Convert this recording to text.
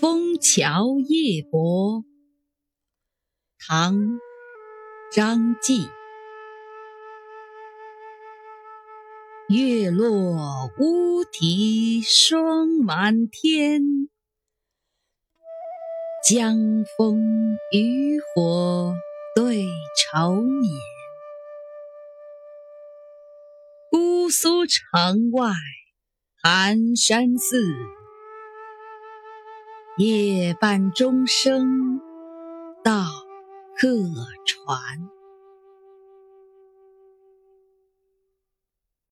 枫桥夜泊，唐·张继。月落乌啼霜满天，江枫渔火对愁眠。姑苏城外寒山寺。夜半钟声到客船。